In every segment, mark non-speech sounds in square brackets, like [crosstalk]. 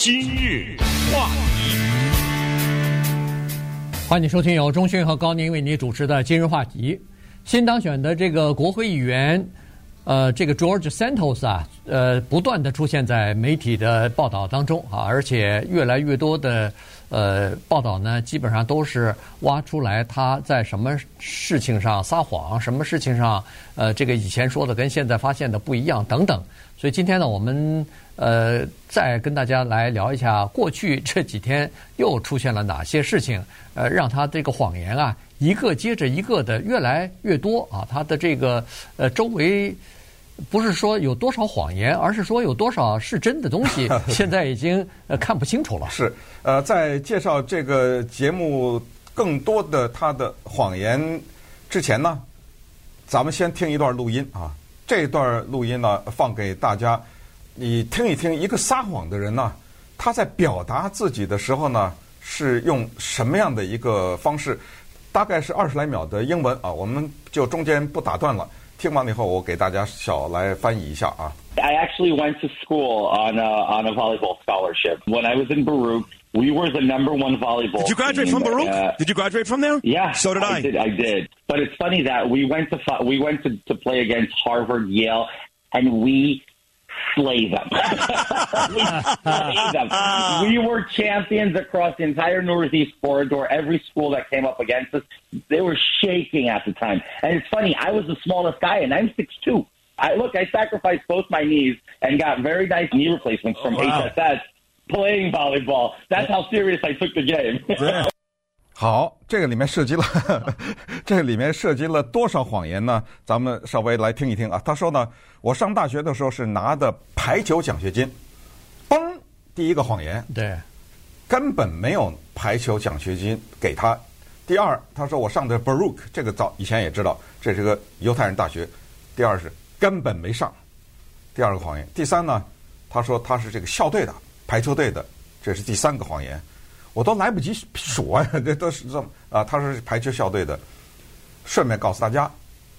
今日话题，欢迎收听由钟迅和高宁为你主持的《今日话题》。新当选的这个国会议员，呃，这个 George Santos 啊，呃，不断的出现在媒体的报道当中啊，而且越来越多的呃报道呢，基本上都是挖出来他在什么事情上撒谎，什么事情上呃，这个以前说的跟现在发现的不一样等等。所以今天呢，我们呃再跟大家来聊一下过去这几天又出现了哪些事情，呃，让他这个谎言啊一个接着一个的越来越多啊，他的这个呃周围不是说有多少谎言，而是说有多少是真的东西，[laughs] 现在已经呃看不清楚了。是，呃，在介绍这个节目更多的他的谎言之前呢，咱们先听一段录音啊。这段录音呢，放给大家，你听一听，一个撒谎的人呢，他在表达自己的时候呢，是用什么样的一个方式？大概是二十来秒的英文啊，我们就中间不打断了。听完了以后，我给大家小来翻译一下啊。I actually went to school on a on a volleyball scholarship. When I was in Baruch, we were the number one volleyball. Did you graduate team. from Baruch? Uh, did you graduate from there? Yeah. So did I. I did. I did. But it's funny that we went to we went to, to play against Harvard, Yale, and we slay them. [laughs] we slay them. [laughs] We were champions across the entire Northeast corridor. Every school that came up against us, they were shaking at the time. And it's funny, I was the smallest guy, and I'm six two. I look, I sacrificed both my knees and got very nice knee replacements from Oh, wow. HSS playing volleyball. That's how serious I took the game. [laughs] 好，这个里面涉及了，[laughs] 这个里面涉及了多少谎言呢？咱们稍微来听一听啊。他说呢，我上大学的时候是拿的排球奖学金，嘣，第一个谎言，对，根本没有排球奖学金给他。第二，他说我上的 Baruch，这个早以前也知道，这是个犹太人大学。第二是根本没上，第二个谎言。第三呢，他说他是这个校队的排球队的，这是第三个谎言。我都来不及数啊，[laughs] 这都是这么啊，他是排球校队的。顺便告诉大家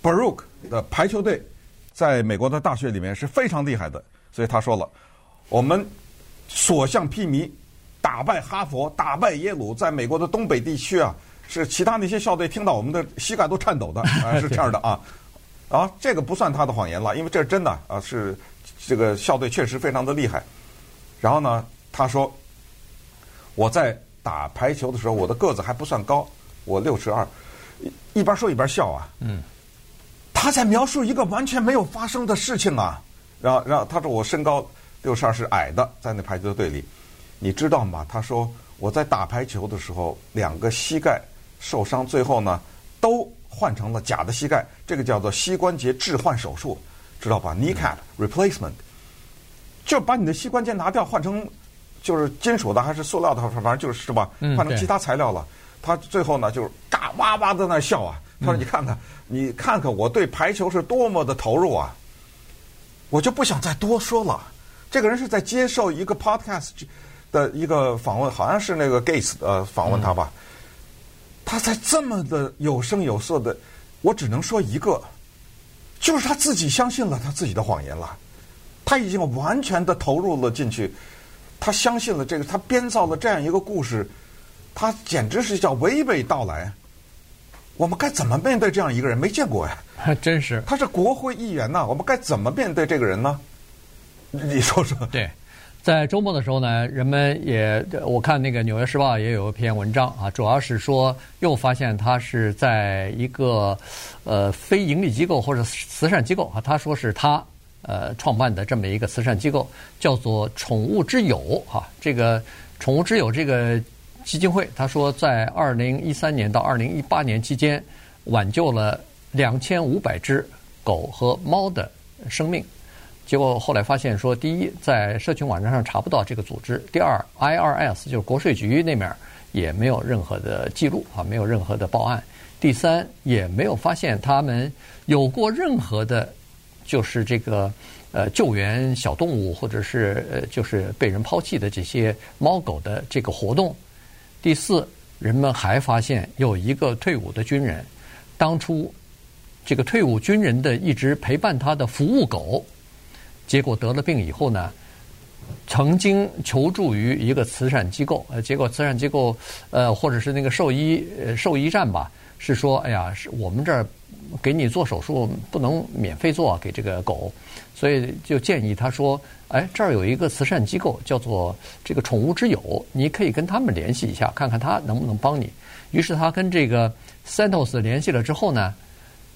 ，Baruch 的排球队在美国的大学里面是非常厉害的，所以他说了，我们所向披靡，打败哈佛，打败耶鲁，在美国的东北地区啊，是其他那些校队听到我们的膝盖都颤抖的啊，是这样的啊。[laughs] 啊，这个不算他的谎言了，因为这是真的啊，是这个校队确实非常的厉害。然后呢，他说。我在打排球的时候，我的个子还不算高，我六尺二，一边说一边笑啊。嗯，他在描述一个完全没有发生的事情啊。然后，然后他说我身高六尺二是矮的，在那排球队里，你知道吗？他说我在打排球的时候，两个膝盖受伤，最后呢都换成了假的膝盖，这个叫做膝关节置换手术，知道吧？Kneecap replacement，就把你的膝关节拿掉，换成。就是金属的还是塑料的，反正就是是吧？换成其他材料了。嗯、他最后呢，就是嘎哇哇在那笑啊。他说：“你看看，嗯、你看看我对排球是多么的投入啊！”我就不想再多说了。这个人是在接受一个 podcast 的一个访问，好像是那个 Gates 呃访问他吧。嗯、他在这么的有声有色的，我只能说一个，就是他自己相信了他自己的谎言了。他已经完全的投入了进去。他相信了这个，他编造了这样一个故事，他简直是叫娓娓道来。我们该怎么面对这样一个人？没见过呀，还真是。他是国会议员呐，我们该怎么面对这个人呢？你说说。对，在周末的时候呢，人们也我看那个《纽约时报》也有一篇文章啊，主要是说又发现他是在一个呃非盈利机构或者慈善机构啊，他说是他。呃，创办的这么一个慈善机构叫做“宠物之友”哈，这个“宠物之友”这个基金会，他说在二零一三年到二零一八年期间，挽救了两千五百只狗和猫的生命。结果后来发现说，第一，在社群网站上查不到这个组织；第二，IRS 就是国税局那面也没有任何的记录啊，没有任何的报案；第三，也没有发现他们有过任何的。就是这个呃救援小动物或者是呃就是被人抛弃的这些猫狗的这个活动。第四，人们还发现有一个退伍的军人，当初这个退伍军人的一直陪伴他的服务狗，结果得了病以后呢，曾经求助于一个慈善机构，呃，结果慈善机构呃或者是那个兽医呃兽医站吧，是说，哎呀，是我们这儿给你做手术不能免费做给这个狗，所以就建议他说，哎，这儿有一个慈善机构叫做这个宠物之友，你可以跟他们联系一下，看看他能不能帮你。于是他跟这个 Santos 联系了之后呢。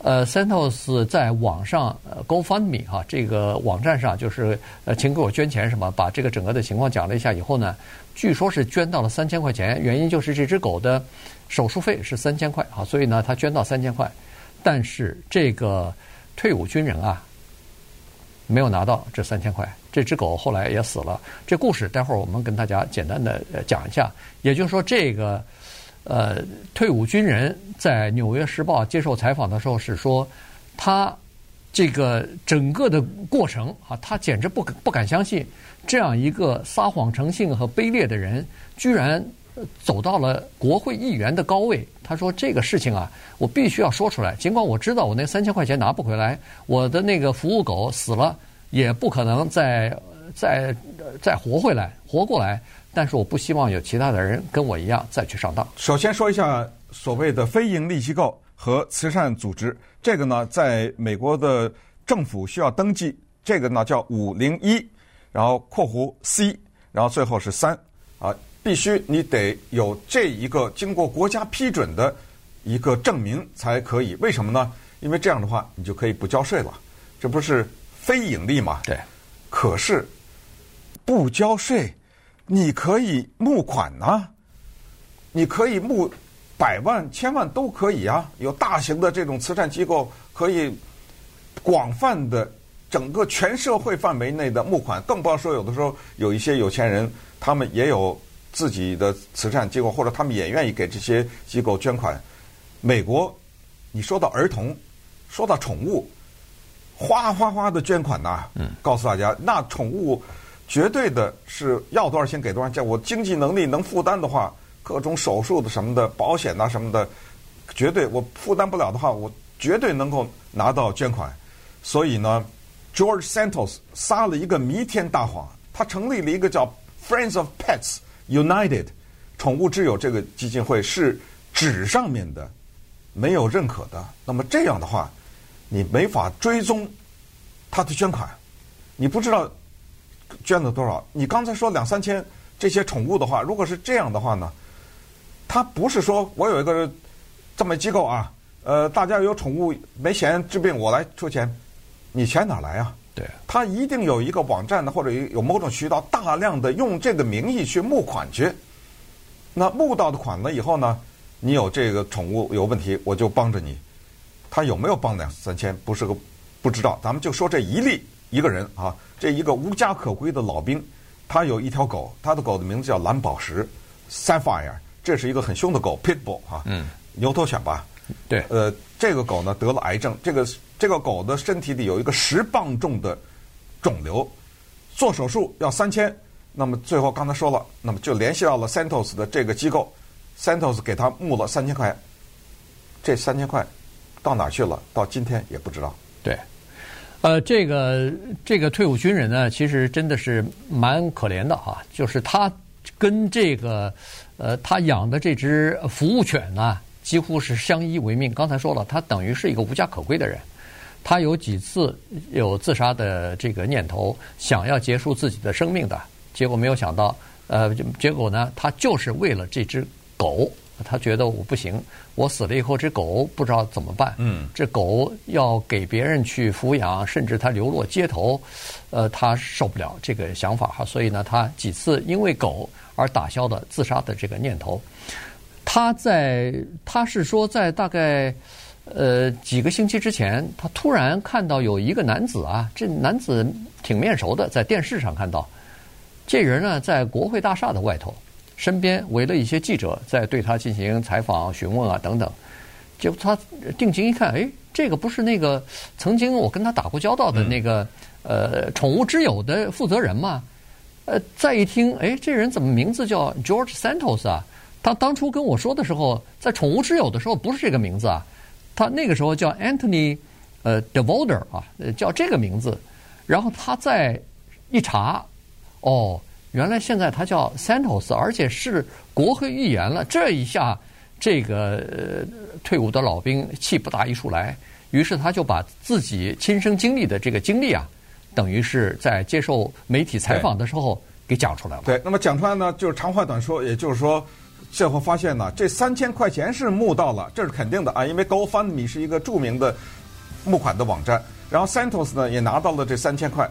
呃，Santos 在网上呃 GoFundMe 哈，这个网站上就是呃，请给我捐钱什么，把这个整个的情况讲了一下以后呢，据说是捐到了三千块钱，原因就是这只狗的手术费是三千块啊，所以呢，他捐到三千块，但是这个退伍军人啊，没有拿到这三千块，这只狗后来也死了。这故事待会儿我们跟大家简单的讲一下，也就是说这个。呃，退伍军人在《纽约时报》接受采访的时候是说，他这个整个的过程啊，他简直不不敢相信，这样一个撒谎成性和卑劣的人，居然走到了国会议员的高位。他说这个事情啊，我必须要说出来，尽管我知道我那三千块钱拿不回来，我的那个服务狗死了，也不可能再再再活回来，活过来。但是我不希望有其他的人跟我一样再去上当。首先说一下所谓的非营利机构和慈善组织，这个呢，在美国的政府需要登记，这个呢叫五零一，然后括弧 C，然后最后是三啊，必须你得有这一个经过国家批准的一个证明才可以。为什么呢？因为这样的话你就可以不交税了，这不是非盈利吗？对。可是不交税。你可以募款啊，你可以募百万、千万都可以啊。有大型的这种慈善机构可以广泛的整个全社会范围内的募款，更不要说有的时候有一些有钱人，他们也有自己的慈善机构，或者他们也愿意给这些机构捐款。美国，你说到儿童，说到宠物，哗哗哗的捐款呐，嗯，告诉大家，那宠物。绝对的是要多少钱给多少钱，我经济能力能负担的话，各种手术的什么的，保险啊什么的，绝对我负担不了的话，我绝对能够拿到捐款。所以呢，George Santos 撒了一个弥天大谎，他成立了一个叫 Friends of Pets United 宠物之友这个基金会，是纸上面的，没有认可的。那么这样的话，你没法追踪他的捐款，你不知道。捐了多少？你刚才说两三千这些宠物的话，如果是这样的话呢？他不是说我有一个这么机构啊，呃，大家有宠物没钱治病，我来出钱，你钱哪来啊？对，他一定有一个网站呢或者有某种渠道，大量的用这个名义去募款去。那募到的款了以后呢，你有这个宠物有问题，我就帮着你。他有没有帮两三千？不是个不知道。咱们就说这一例一个人啊。这一个无家可归的老兵，他有一条狗，他的狗的名字叫蓝宝石 （Sapphire）。这是一个很凶的狗，Pitbull 哈，嗯，牛头犬吧？对。呃，这个狗呢得了癌症，这个这个狗的身体里有一个十磅重的肿瘤，做手术要三千。那么最后刚才说了，那么就联系到了 Santos 的这个机构，Santos 给他募了三千块。这三千块到哪去了？到今天也不知道。对。呃，这个这个退伍军人呢，其实真的是蛮可怜的哈。就是他跟这个呃，他养的这只服务犬呢，几乎是相依为命。刚才说了，他等于是一个无家可归的人。他有几次有自杀的这个念头，想要结束自己的生命的，结果没有想到，呃，结果呢，他就是为了这只狗。他觉得我不行，我死了以后，这狗不知道怎么办。嗯，这狗要给别人去抚养，甚至他流落街头，呃，他受不了这个想法哈。所以呢，他几次因为狗而打消了自杀的这个念头。他在他是说，在大概呃几个星期之前，他突然看到有一个男子啊，这男子挺面熟的，在电视上看到，这人呢在国会大厦的外头。身边围了一些记者，在对他进行采访、询问啊等等。结果他定睛一看，哎，这个不是那个曾经我跟他打过交道的那个、嗯、呃宠物之友的负责人吗？呃，再一听，哎，这人怎么名字叫 George Santos 啊？他当初跟我说的时候，在宠物之友的时候不是这个名字啊，他那个时候叫 Anthony 呃 DeVolder 啊，叫这个名字。然后他再一查。哦，原来现在他叫 Santos，而且是国会议员了。这一下，这个、呃、退伍的老兵气不打一处来，于是他就把自己亲身经历的这个经历啊，等于是在接受媒体采访的时候给讲出来了。对，那么讲出来呢，就是长话短说，也就是说，最后发现呢，这三千块钱是募到了，这是肯定的啊，因为 GoFundMe 是一个著名的募款的网站。然后 Santos 呢也拿到了这三千块，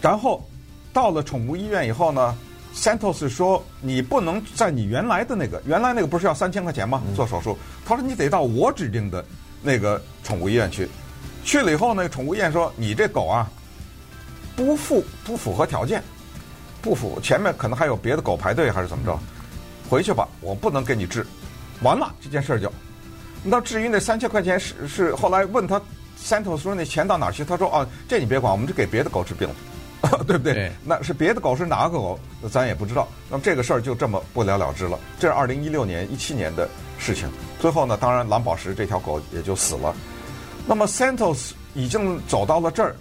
然后到了宠物医院以后呢，Santos 说你不能在你原来的那个原来那个不是要三千块钱吗？做手术，他说你得到我指定的那个宠物医院去。去了以后呢，宠物医院说你这狗啊不符不符合条件，不符前面可能还有别的狗排队还是怎么着，回去吧，我不能给你治。完了这件事儿就，那至于那三千块钱是是后来问他。Santos 说：“那钱到哪儿去？”他说：“啊，这你别管，我们就给别的狗治病了，[laughs] 对不对？对那是别的狗是哪个狗，咱也不知道。那么这个事儿就这么不了了之了。这是二零一六年、一七年的事情。最后呢，当然蓝宝石这条狗也就死了。那么 Santos 已经走到了这儿，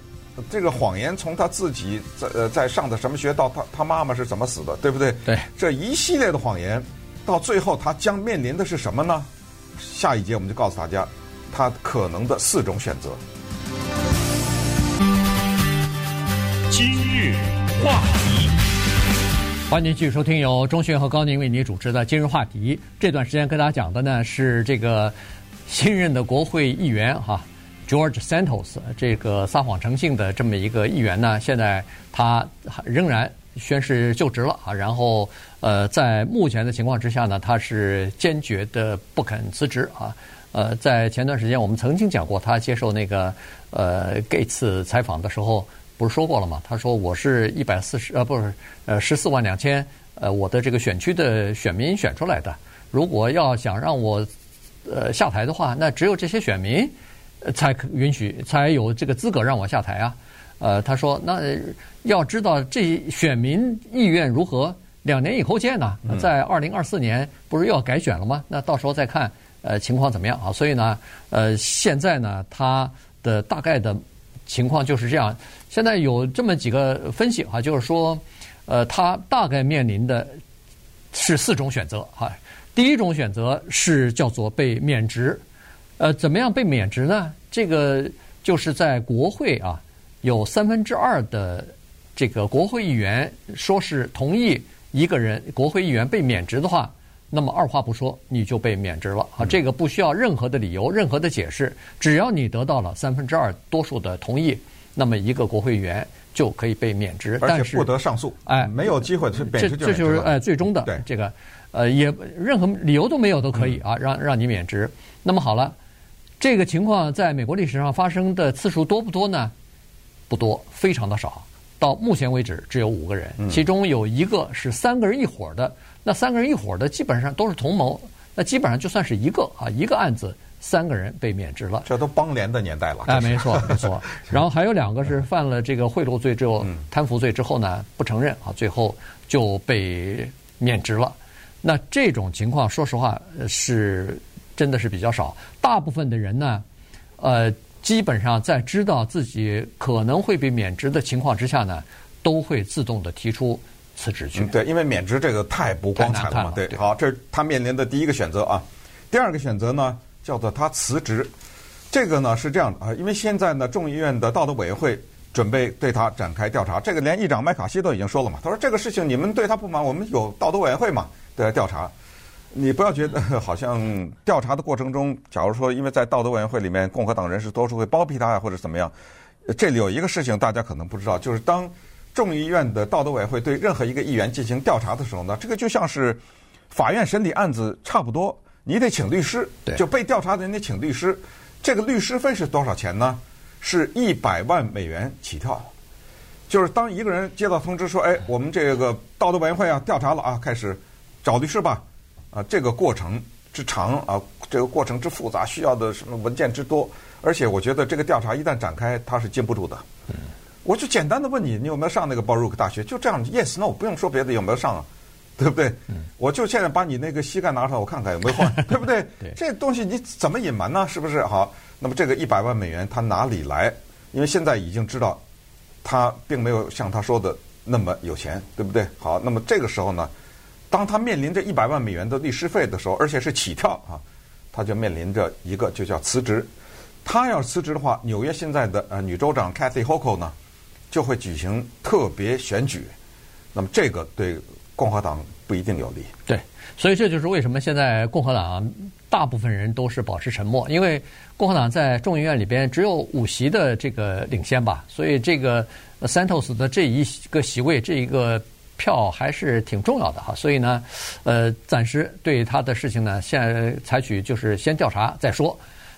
这个谎言从他自己在呃在上的什么学，到他他妈妈是怎么死的，对不对？对，这一系列的谎言，到最后他将面临的是什么呢？下一节我们就告诉大家。”他可能的四种选择。今日话题，欢迎继续收听由钟迅和高宁为您主持的今日话题。这段时间跟大家讲的呢是这个新任的国会议员哈，George Santos 这个撒谎成性的这么一个议员呢，现在他仍然宣誓就职了啊。然后呃，在目前的情况之下呢，他是坚决的不肯辞职啊。呃，在前段时间我们曾经讲过，他接受那个呃盖茨采访的时候，不是说过了吗？他说：“我是一百四十呃，不是呃十四万两千呃我的这个选区的选民选出来的。如果要想让我呃下台的话，那只有这些选民才可允许，才有这个资格让我下台啊。”呃，他说：“那要知道这选民意愿如何，两年以后见呢？在二零二四年不是又要改选了吗？那到时候再看。”呃，情况怎么样啊？所以呢，呃，现在呢，他的大概的情况就是这样。现在有这么几个分析啊，就是说，呃，他大概面临的是四种选择哈。第一种选择是叫做被免职，呃，怎么样被免职呢？这个就是在国会啊，有三分之二的这个国会议员说是同意一个人国会议员被免职的话。那么二话不说，你就被免职了啊！这个不需要任何的理由、任何的解释，只要你得到了三分之二多数的同意，那么一个国会议员就可以被免职，但是不得上诉。哎，没有机会是免职就这这就是哎最终的对这个呃也任何理由都没有都可以啊，让让你免职。那么好了，这个情况在美国历史上发生的次数多不多呢？不多，非常的少。到目前为止只有五个人，其中有一个是三个人一伙的。那三个人一伙的基本上都是同谋，那基本上就算是一个啊，一个案子三个人被免职了。这都邦联的年代了。哎，没错没错。[laughs] 然后还有两个是犯了这个贿赂罪之后，贪腐罪之后呢，不承认啊，最后就被免职了。那这种情况，说实话是真的是比较少。大部分的人呢，呃，基本上在知道自己可能会被免职的情况之下呢，都会自动的提出。辞职去、嗯，对，因为免职这个太不光彩了嘛，对，对，好，这是他面临的第一个选择啊。第二个选择呢，叫做他辞职。这个呢是这样的啊，因为现在呢众议院的道德委员会准备对他展开调查，这个连议长麦卡锡都已经说了嘛，他说这个事情你们对他不满，我们有道德委员会嘛，对他调查。你不要觉得 [laughs] 好像调查的过程中，假如说因为在道德委员会里面共和党人士多数会包庇他呀，或者怎么样，这里有一个事情大家可能不知道，就是当。众议院的道德委员会对任何一个议员进行调查的时候呢，这个就像是法院审理案子差不多，你得请律师，就被调查的人得请律师。这个律师费是多少钱呢？是一百万美元起跳。就是当一个人接到通知说，哎，我们这个道德委员会啊调查了啊，开始找律师吧。啊，这个过程之长啊，这个过程之复杂，需要的什么文件之多，而且我觉得这个调查一旦展开，它是禁不住的。嗯。我就简单的问你，你有没有上那个 Baruch 大学？就这样，Yes No，不用说别的，有没有上啊？对不对？嗯、我就现在把你那个膝盖拿出来，我看看有没有换，[laughs] 对不对？对这东西你怎么隐瞒呢？是不是？好，那么这个一百万美元他哪里来？因为现在已经知道，他并没有像他说的那么有钱，对不对？好，那么这个时候呢，当他面临着一百万美元的律师费的时候，而且是起跳啊，他就面临着一个就叫辞职。他要辞职的话，纽约现在的呃女州长 Kathy Hochul 呢，就会举行特别选举。那么这个对共和党不一定有利。对，所以这就是为什么现在共和党大部分人都是保持沉默，因为共和党在众议院里边只有五席的这个领先吧，所以这个 Santos 的这一个席位，这一个票还是挺重要的哈。所以呢，呃，暂时对他的事情呢，现在采取就是先调查再说。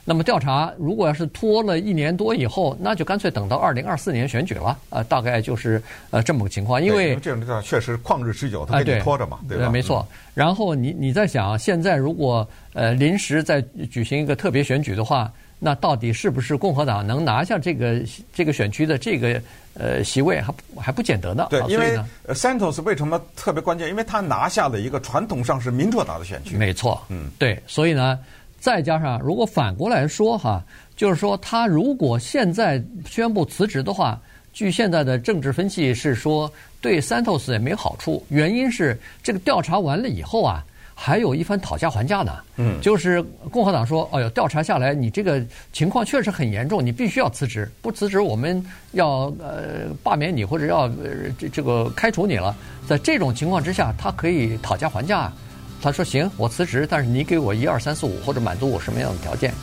那么调查如果要是拖了一年多以后，那就干脆等到二零二四年选举了。呃，大概就是呃这么个情况。因为这种调查确实旷日持久，他给你拖着嘛，对，对吧？没错。然后你你在想，现在如果呃临时再举行一个特别选举的话，那到底是不是共和党能拿下这个这个选区的这个呃席位还还不见得呢？对，因为 Santos 为什么特别关键？因为他拿下了一个传统上是民主党的选区。没错，嗯，对，所以呢。再加上，如果反过来说哈，就是说他如果现在宣布辞职的话，据现在的政治分析是说，对 Santos 也没好处。原因是这个调查完了以后啊，还有一番讨价还价呢。嗯，就是共和党说，哎呦，调查下来你这个情况确实很严重，你必须要辞职，不辞职我们要呃罢免你或者要这这个开除你了。在这种情况之下，他可以讨价还价。他说：“行，我辞职，但是你给我一二三四五或者满足我什么样的条件？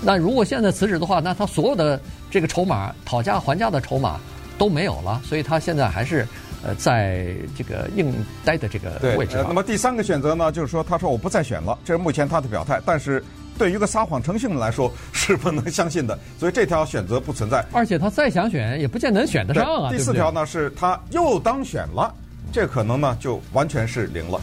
那如果现在辞职的话，那他所有的这个筹码讨价还价的筹码都没有了，所以他现在还是呃在这个应待的这个位置。呃，那么第三个选择呢，就是说，他说我不再选了，这是目前他的表态。但是对于一个撒谎成性的来说，是不能相信的，所以这条选择不存在。而且他再想选，也不见能选得上啊。第四条呢，是他又当选了，这可能呢就完全是零了。”